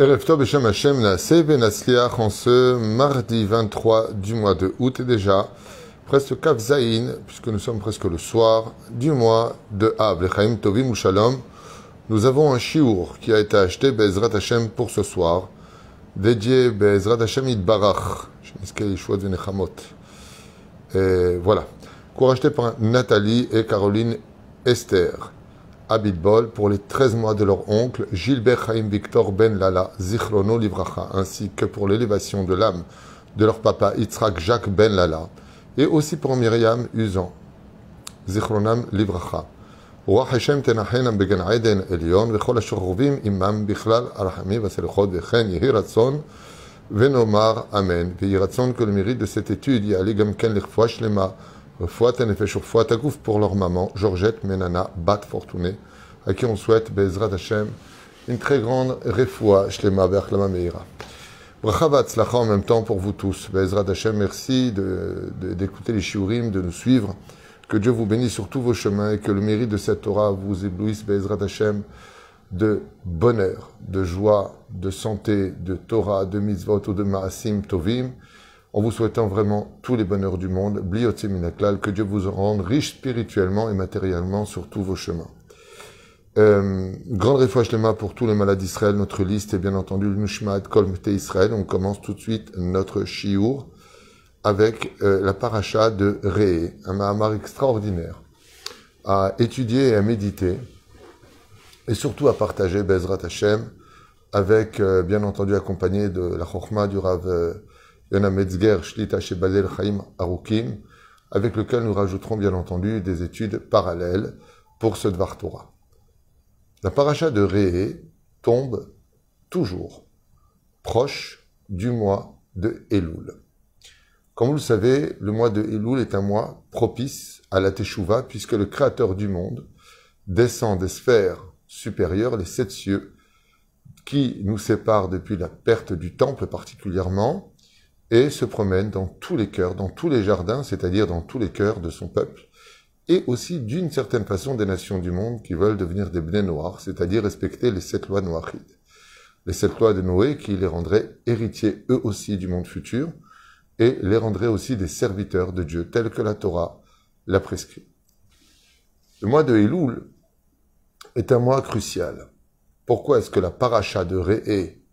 En ce mardi 23 du mois de août et déjà presque Kav Zayin, puisque nous sommes presque le soir du mois de Av, Lechaim Tovim Shalom. Nous avons un chiour qui a été acheté Bezrat Hashem pour ce soir, dédié Bezrat Hashem Idbarach, et voilà, cours acheté par Nathalie et Caroline Esther Abitbol pour les 13 mois de leur oncle Gilbert Chaim Victor Ben Lala Zichrono Livracha, ainsi que pour l'élévation de l'âme de leur papa Yitzhak Jacques Ben Lala, et aussi pour Myriam Uzan Zichronam Livracha. רוח השם תנחנם בגן עדן עליון וכל השוכבים עמם בכלל הרחמים והסליחות וכן יהי רצון ונאמר אמן. ויהי רצון que le mérite de cette étude יעלה גם כן לרפואה שלמה Fouat Nefesh Fouat Agouf pour leur maman, Georgette Menana Bat Fortuné, à qui on souhaite Bezrat Hashem une très grande refoua Shlema Be'achlama Meira. Bracha Vatzlacha en même temps pour vous tous. Bezrat Hashem, merci d'écouter les shiurim, de nous suivre. Que Dieu vous bénisse sur tous vos chemins et que le mérite de cette Torah vous éblouisse, Bezrat Hashem, de bonheur, de joie, de santé, de Torah, de mitzvot ou de maasim tovim en vous souhaitant vraiment tous les bonheurs du monde, Minaklal, que Dieu vous rende riche spirituellement et matériellement sur tous vos chemins. Euh, grande réfouach pour tous les malades d'Israël. Notre liste est bien entendu le Nushmat Kolmte Israël. On commence tout de suite notre Shiur avec euh, la paracha de Ré, un Mahamar extraordinaire à étudier et à méditer et surtout à partager Bezrat Hashem avec, euh, bien entendu, accompagné de la Chokhmah du Rav Yona Metzger Shlita Shebazel Chaim Arukim, avec lequel nous rajouterons bien entendu des études parallèles pour ce Dvar Torah. La paracha de Réé tombe toujours proche du mois de Elul. Comme vous le savez, le mois de Elul est un mois propice à la Teshuvah, puisque le Créateur du monde descend des sphères supérieures, les sept cieux, qui nous séparent depuis la perte du temple particulièrement, et se promène dans tous les cœurs, dans tous les jardins, c'est-à-dire dans tous les cœurs de son peuple, et aussi d'une certaine façon des nations du monde qui veulent devenir des bnei noirs, c'est-à-dire respecter les sept lois noachides. Les sept lois de Noé qui les rendraient héritiers eux aussi du monde futur, et les rendraient aussi des serviteurs de Dieu, tels que la Torah l'a prescrit. Le mois de Elul est un mois crucial. Pourquoi est-ce que la paracha de Réé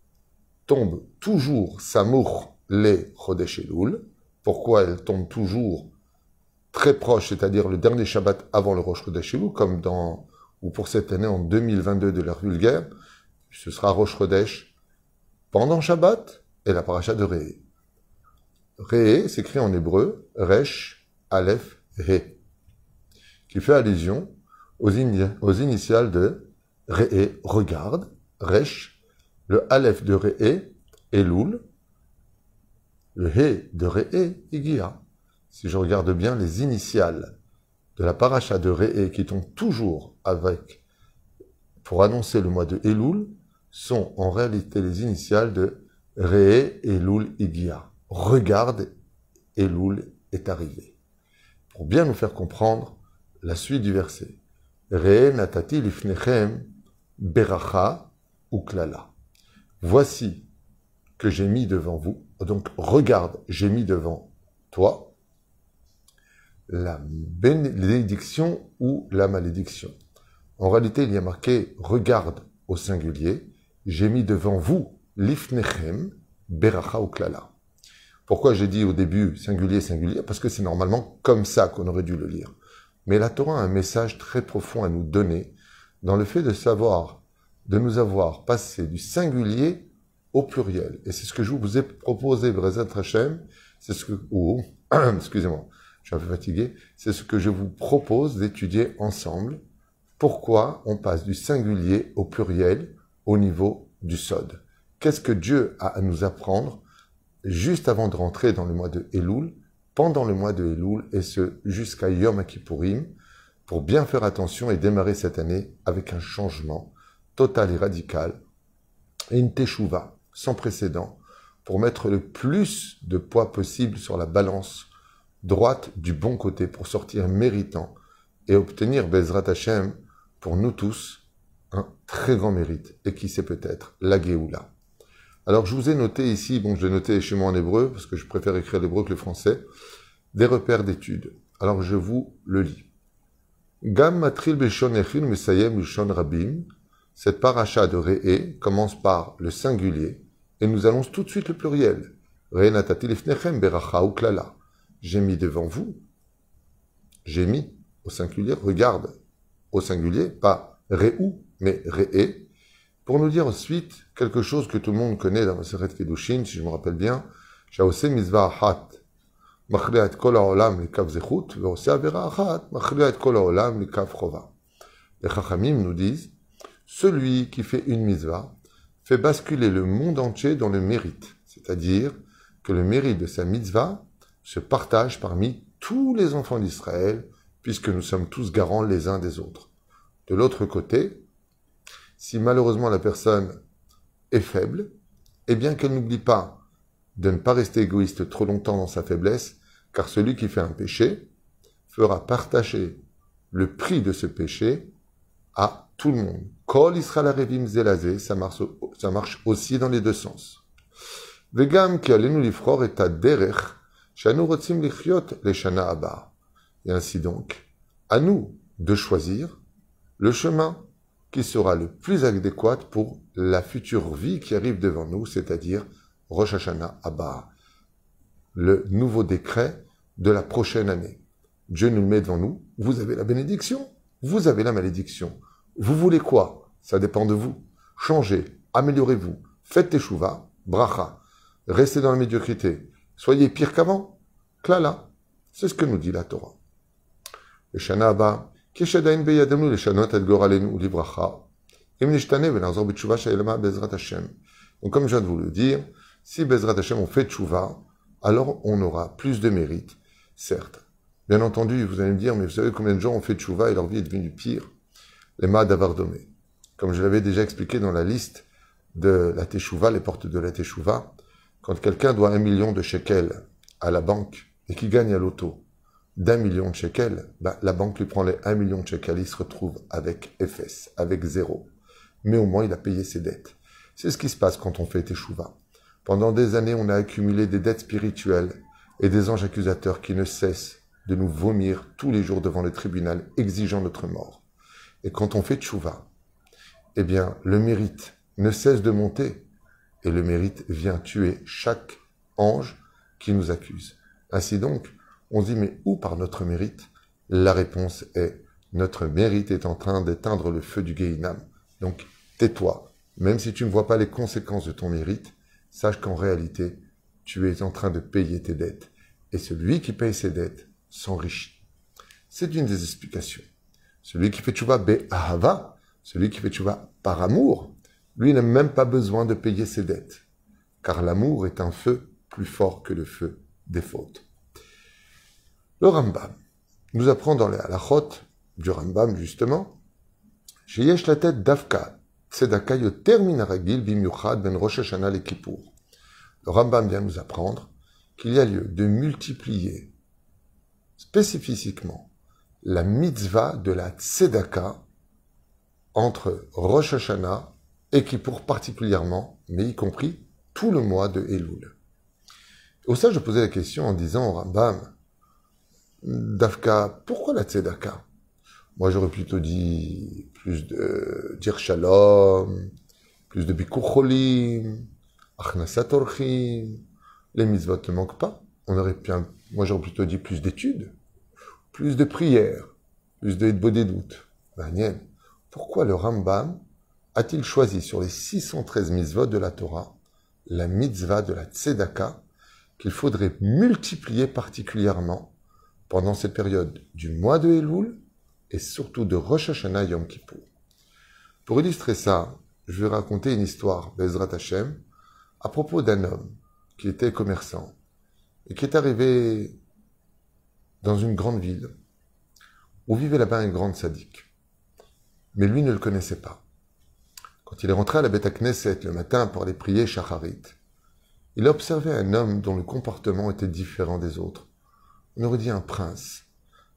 tombe toujours Samour les Chodesh Elul. Pourquoi elles tombent toujours très proches, c'est-à-dire le dernier Shabbat avant le Rosh Chodesh Elul, comme dans, ou pour cette année en 2022 de l'ère vulgaire, ce sera Rosh Chodesh pendant Shabbat et la paracha de Re'e. Re'e s'écrit en hébreu Resh, Aleph, He, qui fait allusion aux, initiales de Re'e, regarde, Resh, le Aleph de Re'e, Elul, le He de Re'e, Igia. Si je regarde bien les initiales de la paracha de Re'e qui tombent toujours avec, pour annoncer le mois de Elul, sont en réalité les initiales de Re'e, Elul, Igia. Regarde, Elul est arrivé. Pour bien nous faire comprendre la suite du verset. Re'e natati lifnechem beracha uklala. Voici que j'ai mis devant vous donc regarde, j'ai mis devant toi la bénédiction ou la malédiction. En réalité, il y a marqué regarde au singulier, j'ai mis devant vous l'ifnechem beracha ou klala. Pourquoi j'ai dit au début singulier, singulier Parce que c'est normalement comme ça qu'on aurait dû le lire. Mais la Torah a un message très profond à nous donner dans le fait de savoir, de nous avoir passé du singulier au pluriel. Et c'est ce que je vous ai proposé, Brezat Hashem, c'est ce que, excusez-moi, je suis un peu fatigué, c'est ce que je vous propose d'étudier ensemble. Pourquoi on passe du singulier au pluriel au niveau du Sod? Qu'est-ce que Dieu a à nous apprendre juste avant de rentrer dans le mois de Elul, pendant le mois de Elul, et ce jusqu'à Yom Kippourim, pour bien faire attention et démarrer cette année avec un changement total et radical, et une teshuva, sans précédent pour mettre le plus de poids possible sur la balance droite du bon côté pour sortir méritant et obtenir Bezrat Hashem pour nous tous un très grand mérite et qui sait peut-être la Géoula. Alors je vous ai noté ici, bon je l'ai noté chez moi en hébreu, parce que je préfère écrire l'hébreu que le français, des repères d'études. Alors je vous le lis. Gam matril beshon mesayem rabim. Cette paracha de Re'e commence par le singulier et nous allons tout de suite le pluriel. J'ai mis devant vous, j'ai mis au singulier, regarde au singulier, pas Re'u, mais Re'e, pour nous dire ensuite quelque chose que tout le monde connaît dans le Seret Kedushin, si je me rappelle bien, Shaose Mizvah Hat, מכריע kol העולם לכף זכות, ועושה עבירה אחת, מכריע את כל העולם לכף חובה. Les Chachamim nous disent, celui qui fait une mitzvah fait basculer le monde entier dans le mérite, c'est-à-dire que le mérite de sa mitzvah se partage parmi tous les enfants d'Israël, puisque nous sommes tous garants les uns des autres. De l'autre côté, si malheureusement la personne est faible, eh bien qu'elle n'oublie pas de ne pas rester égoïste trop longtemps dans sa faiblesse, car celui qui fait un péché fera partager le prix de ce péché à tout le monde. Kol Israël Revim Zelazé, ça marche, aussi dans les deux sens. Vegam ki alenu et derech, shanu rotzim lichiot le shana. Et ainsi donc, à nous de choisir le chemin qui sera le plus adéquat pour la future vie qui arrive devant nous, c'est-à-dire Rosh Hashanah Abba, le nouveau décret de la prochaine année. Dieu nous le met devant nous, vous avez la bénédiction, vous avez la malédiction. Vous voulez quoi? Ça dépend de vous. Changez, améliorez-vous, faites tes chouvas, bracha, restez dans la médiocrité, soyez pire qu'avant. Klala, c'est ce que nous dit la Torah. Le Shana Abba, donc, comme je viens de vous le dire, si Bezrat Hashem on fait tchouva, alors on aura plus de mérite, certes. Bien entendu, vous allez me dire, mais vous savez combien de gens ont fait tchouva et leur vie est devenue pire? Les mâts d'Avardomé. Comme je l'avais déjà expliqué dans la liste de la Teshuvah, les portes de la Teshuvah, quand quelqu'un doit un million de shekels à la banque et qui gagne à l'auto, d'un million de shekels, bah, la banque lui prend les 1 million de shekels, il se retrouve avec FS, avec zéro. Mais au moins, il a payé ses dettes. C'est ce qui se passe quand on fait Teshuvah. Pendant des années, on a accumulé des dettes spirituelles et des anges accusateurs qui ne cessent de nous vomir tous les jours devant le tribunal exigeant notre mort. Et quand on fait Teshuvah, eh bien, le mérite ne cesse de monter et le mérite vient tuer chaque ange qui nous accuse. Ainsi donc, on dit, mais où par notre mérite? La réponse est, notre mérite est en train d'éteindre le feu du Gehinam. Donc, tais-toi. Même si tu ne vois pas les conséquences de ton mérite, sache qu'en réalité, tu es en train de payer tes dettes. Et celui qui paye ses dettes s'enrichit. C'est une des explications. Celui qui fait tchouva be'ahava, celui qui fait tchouva par amour, lui n'a même pas besoin de payer ses dettes. Car l'amour est un feu plus fort que le feu des fautes. Le Rambam nous apprend dans les halachot du Rambam, justement, Sheyesh la tête d'Afka, Tzedaka yoter minaragil bimyuchad ben Rosh Hashanah Kippour. Le Rambam vient nous apprendre qu'il y a lieu de multiplier spécifiquement la mitzvah de la tzedaka entre Rosh Hashanah et Kippour particulièrement, mais y compris tout le mois de Elul. Au ça, je posais la question en disant au Rambam, Dafka, pourquoi la tzedaka? Moi, j'aurais plutôt dit plus de dire shalom, plus de bikucholim, achnasat Les mitzvot ne manquent pas. On aurait pu, moi, j'aurais plutôt dit plus d'études, plus de prières, plus de doutes. Ben, pourquoi le Rambam a-t-il choisi sur les 613 mitzvot de la Torah la mitzvah de la tzedaka qu'il faudrait multiplier particulièrement pendant cette période du mois de Elul et surtout de Rosh Hashanah Yom Kippur? Pour illustrer ça, je vais raconter une histoire d'Ezrat Hashem à propos d'un homme qui était commerçant et qui est arrivé dans une grande ville où vivait là-bas un grand sadique. Mais lui ne le connaissait pas. Quand il est rentré à la Beth Knesset le matin pour aller prier Shacharit, il a observé un homme dont le comportement était différent des autres on aurait dit un prince,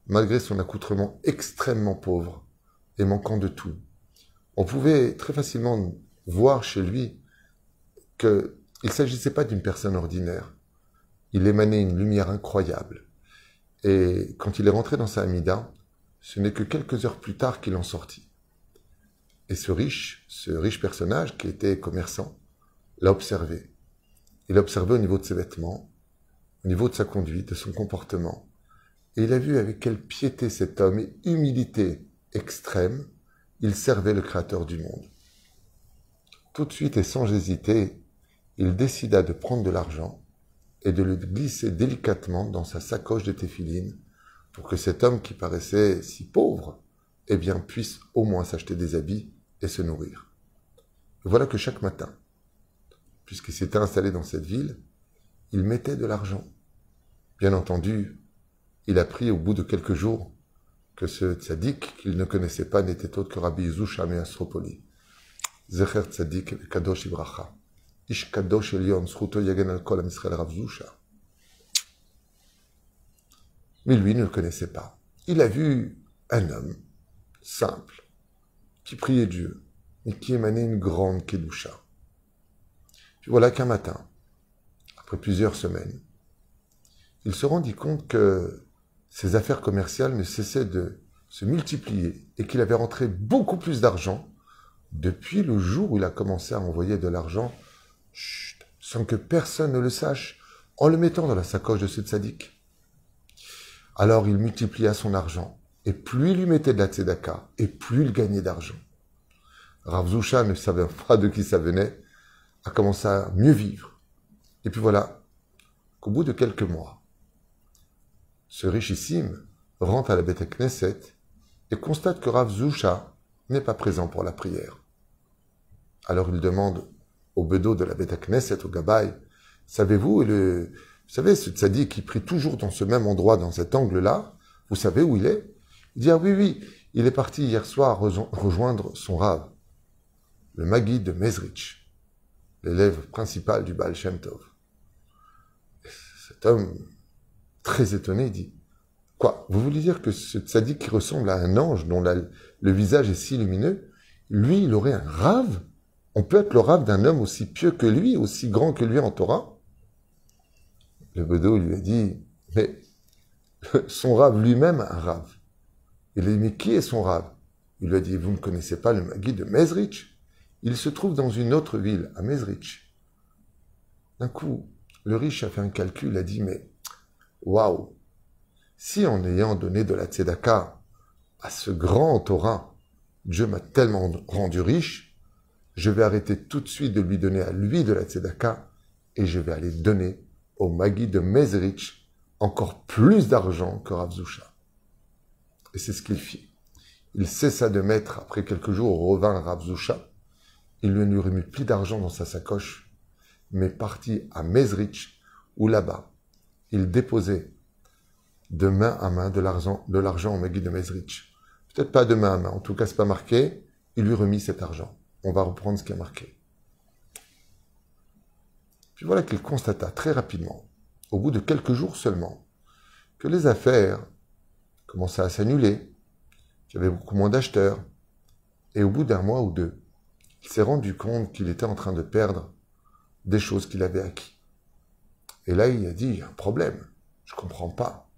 malgré son accoutrement extrêmement pauvre et manquant de tout. On pouvait très facilement voir chez lui que Il ne s'agissait pas d'une personne ordinaire. Il émanait une lumière incroyable. Et quand il est rentré dans sa Hamida, ce n'est que quelques heures plus tard qu'il en sortit. Et ce riche, ce riche personnage qui était commerçant, l'a observé. Il l'a observé au niveau de ses vêtements, au niveau de sa conduite, de son comportement. Et il a vu avec quelle piété cet homme et humilité extrême, il servait le Créateur du monde. Tout de suite et sans hésiter, il décida de prendre de l'argent et de le glisser délicatement dans sa sacoche de téphiline pour que cet homme qui paraissait si pauvre, eh bien, puisse au moins s'acheter des habits et se nourrir. voilà que chaque matin, puisqu'il s'était installé dans cette ville, il mettait de l'argent. Bien entendu, il a appris au bout de quelques jours que ce tzaddik qu'il ne connaissait pas n'était autre que Rabbi Zusha Astropoli. Zecher tzaddik kadosh ibracha. Mais lui ne le connaissait pas. Il a vu un homme simple, qui priait Dieu, et qui émanait une grande kedusha. Puis voilà qu'un matin, après plusieurs semaines, il se rendit compte que ses affaires commerciales ne cessaient de se multiplier et qu'il avait rentré beaucoup plus d'argent depuis le jour où il a commencé à envoyer de l'argent sans que personne ne le sache en le mettant dans la sacoche de ce tzaddik. Alors il multiplia son argent, et plus il lui mettait de la tzedaka, et plus il gagnait d'argent. Rav ne savait pas de qui ça venait, a commencé à mieux vivre. Et puis voilà, qu'au bout de quelques mois, ce richissime rentre à la Beth Knesset et constate que Rav n'est pas présent pour la prière. Alors il demande au bedeau de la Beth Knesset, au Gabay, savez-vous le, vous savez, ce tzaddik qui prie toujours dans ce même endroit, dans cet angle-là, vous savez où il est? Il dit, ah oui, oui, il est parti hier soir rejoindre son rave, le Magui de Mezrich, l'élève principal du Baal Shem Tov. Cet homme, très étonné, dit, quoi, vous voulez dire que ce tzaddik qui ressemble à un ange, dont le visage est si lumineux, lui, il aurait un rave? On peut être le rave d'un homme aussi pieux que lui, aussi grand que lui en Torah le Bedeau lui a dit, mais son rave lui-même un rave. Il lui a dit, mais qui est son rave? Il lui a dit, vous ne connaissez pas le Magui de Mezrich Il se trouve dans une autre ville, à Mezrich. D'un coup, le riche a fait un calcul, a dit, mais waouh Si en ayant donné de la tzedaka à ce grand Torah, Dieu m'a tellement rendu riche, je vais arrêter tout de suite de lui donner à lui de la tzedaka et je vais aller donner au Magui de Mezrich encore plus d'argent que Rav Et c'est ce qu'il fit. Il cessa de mettre, après quelques jours, revint Rav Il lui a remis plus d'argent dans sa sacoche, mais partit à Mezrich, où là-bas, il déposait de main à main de l'argent, de l'argent au Magui de Mezrich. Peut-être pas de main à main, en tout cas c'est pas marqué, il lui remit cet argent. On va reprendre ce qui est marqué voilà qu'il constata très rapidement, au bout de quelques jours seulement, que les affaires commençaient à s'annuler, qu'il y avait beaucoup moins d'acheteurs, et au bout d'un mois ou deux, il s'est rendu compte qu'il était en train de perdre des choses qu'il avait acquis. Et là, il a dit, il y a un problème, je ne comprends pas.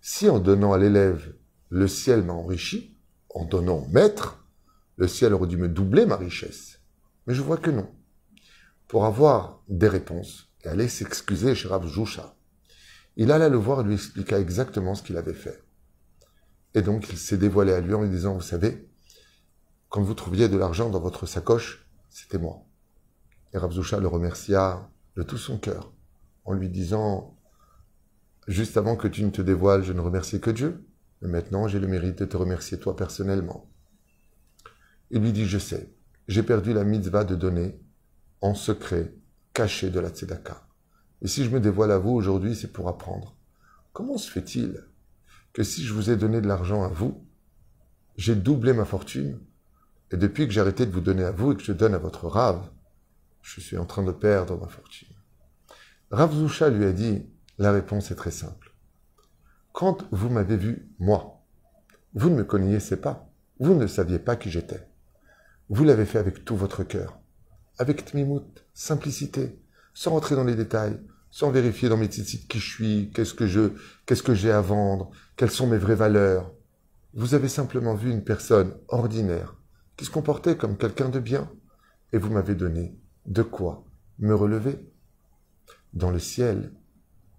Si en donnant à l'élève, le ciel m'a enrichi, en donnant au maître, le ciel aurait dû me doubler ma richesse. Mais je vois que non pour avoir des réponses et aller s'excuser chez Rav Jusha. Il alla le voir et lui expliqua exactement ce qu'il avait fait. Et donc il s'est dévoilé à lui en lui disant, vous savez, quand vous trouviez de l'argent dans votre sacoche, c'était moi. Et Rav le remercia de tout son cœur en lui disant, juste avant que tu ne te dévoiles, je ne remerciais que Dieu, mais maintenant j'ai le mérite de te remercier toi personnellement. Il lui dit, je sais, j'ai perdu la mitzvah de donner en secret, caché de la tzedaka. Et si je me dévoile à vous aujourd'hui, c'est pour apprendre. Comment se fait-il que si je vous ai donné de l'argent à vous, j'ai doublé ma fortune, et depuis que j'ai arrêté de vous donner à vous et que je donne à votre rave, je suis en train de perdre ma fortune? Rav Zusha lui a dit, la réponse est très simple. Quand vous m'avez vu, moi, vous ne me connaissiez pas, vous ne saviez pas qui j'étais. Vous l'avez fait avec tout votre cœur avec tmimout, simplicité, sans rentrer dans les détails, sans vérifier dans mes sites qui je suis, qu'est-ce que je, qu'est-ce que j'ai à vendre, quelles sont mes vraies valeurs. Vous avez simplement vu une personne ordinaire qui se comportait comme quelqu'un de bien et vous m'avez donné de quoi me relever. Dans le ciel,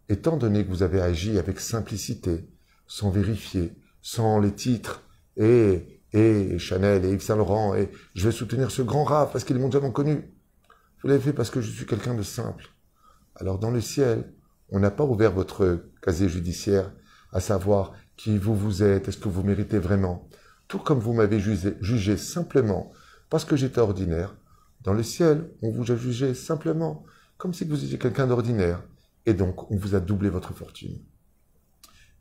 étant donné que vous avez agi avec simplicité, sans vérifier, sans les titres, et, et Chanel et Yves Saint Laurent, et je vais soutenir ce grand rave parce qu'ils m'ont jamais connu. Vous l'avez fait parce que je suis quelqu'un de simple. Alors dans le ciel, on n'a pas ouvert votre casier judiciaire à savoir qui vous vous êtes, est-ce que vous méritez vraiment. Tout comme vous m'avez jugé, jugé simplement parce que j'étais ordinaire, dans le ciel, on vous a jugé simplement comme si vous étiez quelqu'un d'ordinaire, et donc on vous a doublé votre fortune.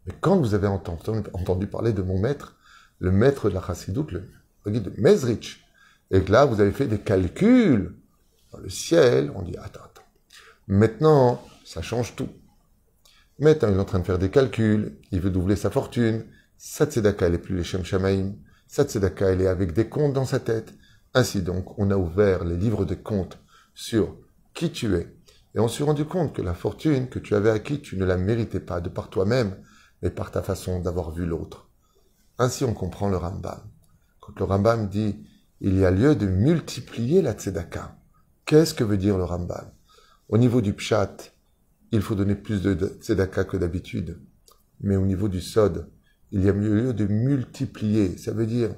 Mais quand vous avez entendu, parler de mon maître, le maître de la chassidoute, le, guide de Mezrich, et que là vous avez fait des calculs dans le ciel, on dit attends, attends. Maintenant, ça change tout. Maintenant, il est en train de faire des calculs, il veut doubler sa fortune. Sa tzedaka, elle est plus les Shem Shamaim. Sa tzedaka, elle est avec des comptes dans sa tête. Ainsi donc, on a ouvert les livres de comptes sur qui tu es. Et on s'est rendu compte que la fortune que tu avais acquis, tu ne la méritais pas de par toi-même, mais par ta façon d'avoir vu l'autre. Ainsi on comprend le Rambam. Quand le Rambam dit il y a lieu de multiplier la tzedaka, qu'est-ce que veut dire le Rambam? Au niveau du pshat, il faut donner plus de tzedaka que d'habitude. Mais au niveau du sod, il y a lieu de multiplier. Ça veut dire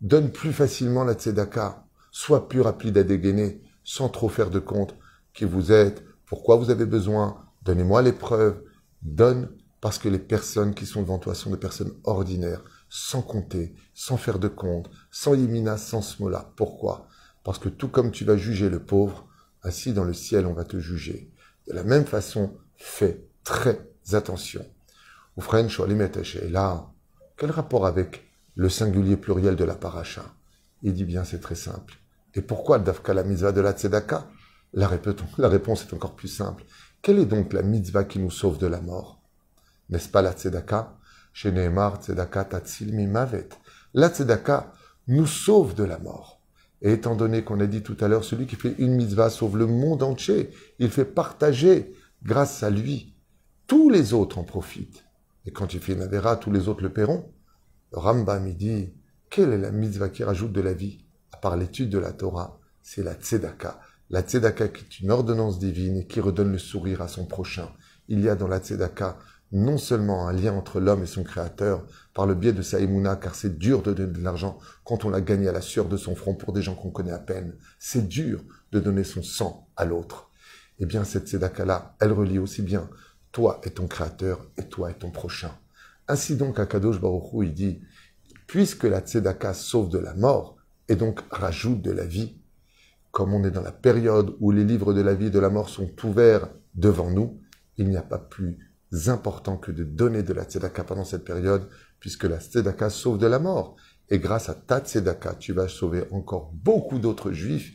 Donne plus facilement la tzedaka. Sois plus rapide à dégainer, sans trop faire de compte qui vous êtes, pourquoi vous avez besoin, donnez-moi les preuves. Donne parce que les personnes qui sont devant toi sont des personnes ordinaires, sans compter, sans faire de compte, sans yimina, sans smola. Pourquoi? Parce que tout comme tu vas juger le pauvre, ainsi dans le ciel on va te juger. De la même façon, fais très attention. Ou French, là, quel rapport avec le singulier pluriel de la paracha? Il dit bien, c'est très simple. Et pourquoi Dafka la mitzvah de la tzedaka? La, réponse est encore plus simple. Quelle est donc la mitzvah qui nous sauve de la mort? N'est-ce pas la tzedaka? Chez Nehemar, tzedaka tatzil mavet. La tzedaka nous sauve de la mort. Et étant donné qu'on a dit tout à l'heure, celui qui fait une mitzvah sauve le monde entier, il fait partager, grâce à lui, tous les autres en profitent. Et quand il fait une tous les autres le paieront. Rambam, dit, quelle est la mitzvah qui rajoute de la vie? À part l'étude de la Torah, c'est la tzedaka. La tzedaka qui est une ordonnance divine et qui redonne le sourire à son prochain. Il y a dans la tzedaka non seulement un lien entre l'homme et son créateur par le biais de sa car c'est dur de donner de l'argent quand on l'a gagné à la sueur de son front pour des gens qu'on connaît à peine. C'est dur de donner son sang à l'autre. Eh bien, cette tzedaka-là, elle relie aussi bien toi et ton créateur et toi et ton prochain. Ainsi donc, Akadosh Baruch Hu, il dit, puisque la tzedaka sauve de la mort et donc rajoute de la vie, comme on est dans la période où les livres de la vie et de la mort sont ouverts devant nous, il n'y a pas plus important que de donner de la tzedaka pendant cette période, puisque la tzedaka sauve de la mort. Et grâce à ta tzedaka, tu vas sauver encore beaucoup d'autres juifs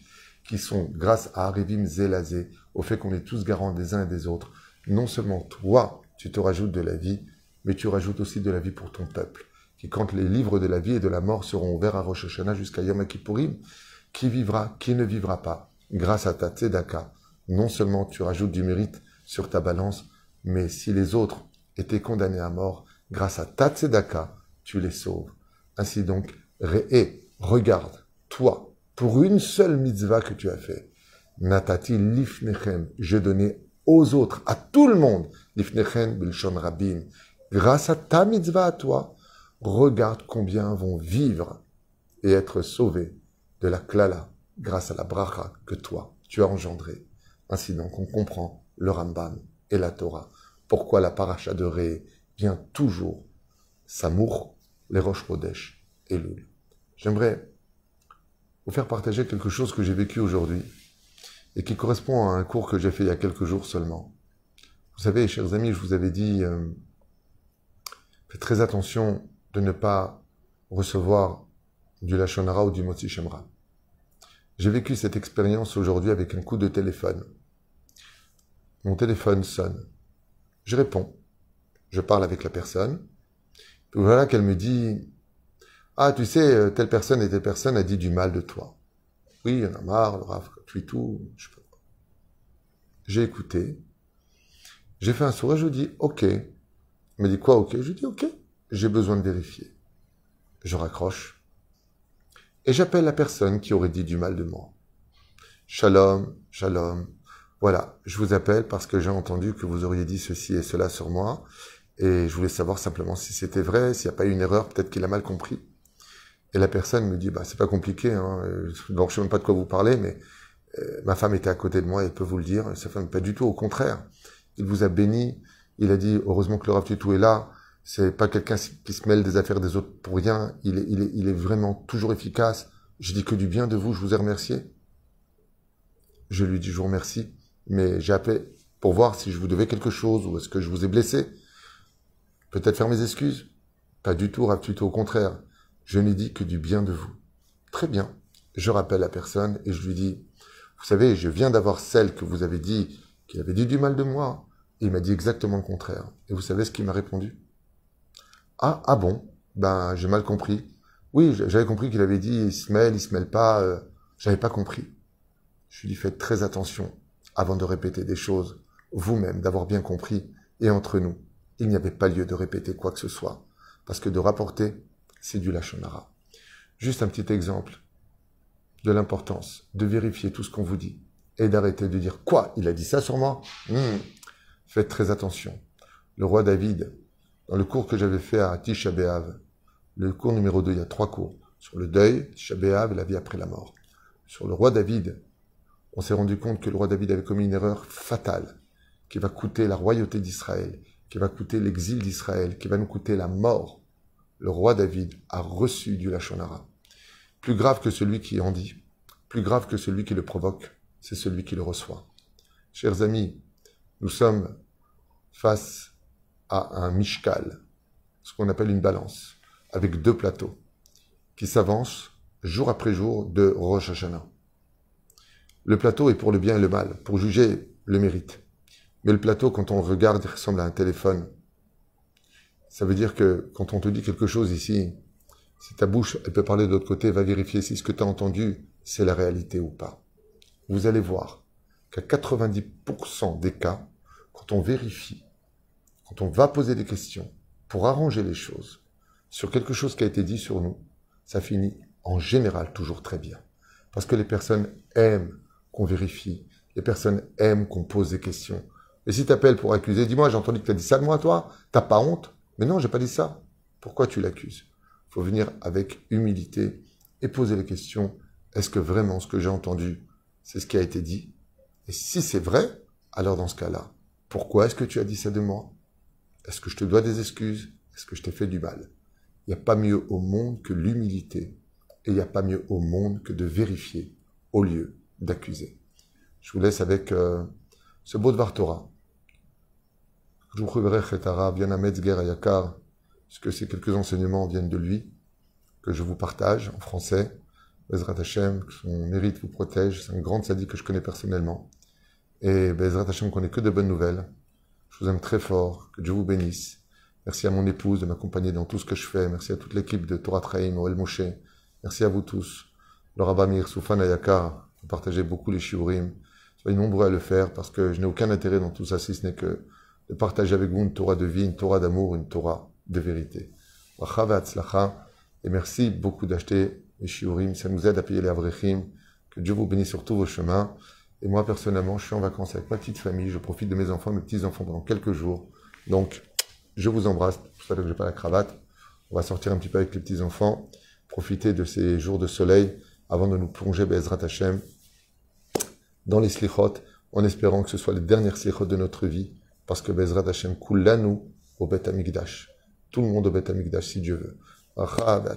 qui sont, grâce à Arivim Zelazé, au fait qu'on est tous garants des uns et des autres, non seulement toi, tu te rajoutes de la vie, mais tu rajoutes aussi de la vie pour ton peuple, qui quand les livres de la vie et de la mort seront ouverts à Rosh Hashanah jusqu'à Yom Kippourim, qui vivra, qui ne vivra pas, grâce à ta tzedaka, non seulement tu rajoutes du mérite sur ta balance, mais si les autres étaient condamnés à mort, grâce à ta tzedaka, tu les sauves. Ainsi donc, regarde, toi, pour une seule mitzvah que tu as fait, natati lifnechem, je donnais aux autres, à tout le monde, lifnechem bilshon rabim, grâce à ta mitzvah à toi, regarde combien vont vivre et être sauvés de la klala grâce à la bracha que toi, tu as engendrée. Ainsi donc, on comprend le Rambam et la Torah. Pourquoi la paracha de Ré vient toujours Samour, les roches Rodesh et Lul. J'aimerais vous faire partager quelque chose que j'ai vécu aujourd'hui et qui correspond à un cours que j'ai fait il y a quelques jours seulement. Vous savez, chers amis, je vous avais dit, euh, Faites très attention de ne pas recevoir du Lachonara ou du Motsi Shemra. J'ai vécu cette expérience aujourd'hui avec un coup de téléphone. Mon téléphone sonne. Je réponds. Je parle avec la personne. Voilà qu'elle me dit Ah, tu sais, telle personne et telle personne a dit du mal de toi. Oui, il y a marre, le Rav, tu tout. Je peux j'ai écouté, j'ai fait un sourire, je dis ok. Il m'a dit quoi ok? Je lui dis ok, j'ai besoin de vérifier. Je raccroche et j'appelle la personne qui aurait dit du mal de moi. Shalom, shalom. Voilà, je vous appelle parce que j'ai entendu que vous auriez dit ceci et cela sur moi. Et je voulais savoir simplement si c'était vrai, s'il n'y a pas eu une erreur, peut-être qu'il a mal compris. Et la personne me dit, bah, c'est pas compliqué, hein. donc je sais même pas de quoi vous parlez, mais euh, ma femme était à côté de moi, elle peut vous le dire. Sa femme, pas du tout, au contraire. Il vous a béni. Il a dit, heureusement que le Rav est là. C'est pas quelqu'un qui se mêle des affaires des autres pour rien. Il est, il est, il est vraiment toujours efficace. Je dis que du bien de vous, je vous ai remercié. Je lui dis, je vous remercie, mais j'ai appelé pour voir si je vous devais quelque chose ou est-ce que je vous ai blessé. Peut-être faire mes excuses. Pas du tout, Tutu, au contraire. Je n'ai dit que du bien de vous. Très bien. Je rappelle la personne et je lui dis, vous savez, je viens d'avoir celle que vous avez dit qu'il avait dit du mal de moi. il m'a dit exactement le contraire. Et vous savez ce qu'il m'a répondu? Ah, ah bon? Ben, j'ai mal compris. Oui, j'avais compris qu'il avait dit il se mêle, il se mêle pas. Euh, j'avais pas compris. Je lui dis faites très attention avant de répéter des choses, vous-même, d'avoir bien compris. Et entre nous, il n'y avait pas lieu de répéter quoi que ce soit. Parce que de rapporter, c'est du lachonara. Juste un petit exemple de l'importance de vérifier tout ce qu'on vous dit et d'arrêter de dire quoi Il a dit ça sur moi? Hmm. Faites très attention. Le roi David, dans le cours que j'avais fait à Tisha le cours numéro 2, il y a trois cours. Sur le deuil, Tisha la vie après la mort. Sur le roi David, on s'est rendu compte que le roi David avait commis une erreur fatale qui va coûter la royauté d'Israël, qui va coûter l'exil d'Israël, qui va nous coûter la mort. Le roi David a reçu du Lachonara. Plus grave que celui qui en dit, plus grave que celui qui le provoque, c'est celui qui le reçoit. Chers amis, nous sommes face à un mishkal, ce qu'on appelle une balance, avec deux plateaux, qui s'avancent jour après jour de Rosh Hashanah. Le plateau est pour le bien et le mal, pour juger le mérite. Mais le plateau, quand on regarde, il ressemble à un téléphone. Ça veut dire que quand on te dit quelque chose ici, si ta bouche, elle peut parler de l'autre côté, va vérifier si ce que tu as entendu, c'est la réalité ou pas. Vous allez voir qu'à 90% des cas, quand on vérifie, quand on va poser des questions pour arranger les choses sur quelque chose qui a été dit sur nous, ça finit en général toujours très bien. Parce que les personnes aiment qu'on vérifie, les personnes aiment qu'on pose des questions. Et si tu appelles pour accuser, dis-moi, j'ai entendu que tu as dit ça de moi, toi T'as pas honte? Mais non, j'ai pas dit ça. Pourquoi tu l'accuses? Faut venir avec humilité et poser les questions. Est-ce que vraiment ce que j'ai entendu, c'est ce qui a été dit? Et si c'est vrai, alors dans ce cas-là, pourquoi est-ce que tu as dit ça de moi? Est-ce que je te dois des excuses? Est-ce que je t'ai fait du mal? Il n'y a pas mieux au monde que l'humilité. Et il n'y a pas mieux au monde que de vérifier au lieu d'accuser. Je vous laisse avec euh, ce beau Dvar Torah. Vous puisque ces quelques enseignements viennent de lui, que je vous partage en français. Bezrat Hashem, que son mérite vous protège. C'est un grand sadique que je connais personnellement. Et Bezrat Hashem, qu'on ait que de bonnes nouvelles. Je vous aime très fort. Que Dieu vous bénisse. Merci à mon épouse de m'accompagner dans tout ce que je fais. Merci à toute l'équipe de Torah Traim, Oel Moshe. Merci à vous tous. Le Rabbamir, Soufan Ayakar, vous partagez beaucoup les shiurim. Soyez nombreux à le faire parce que je n'ai aucun intérêt dans tout ça si ce n'est que de partager avec vous une Torah de vie, une Torah d'amour, une Torah de vérité. Et merci beaucoup d'acheter les shiurim. Ça nous aide à payer les avrechim. Que Dieu vous bénisse sur tous vos chemins. Et moi, personnellement, je suis en vacances avec ma petite famille. Je profite de mes enfants, mes petits-enfants pendant quelques jours. Donc, je vous embrasse. Pour ça que je n'ai pas la cravate. On va sortir un petit peu avec les petits-enfants. Profiter de ces jours de soleil avant de nous plonger Bezrat Hashem dans les slichot, en espérant que ce soit les dernières slichot de notre vie, parce que Bezrat Hashem nous au Bet Amigdash. Tout le monde au Bet Amigdash, si Dieu veut. Amen,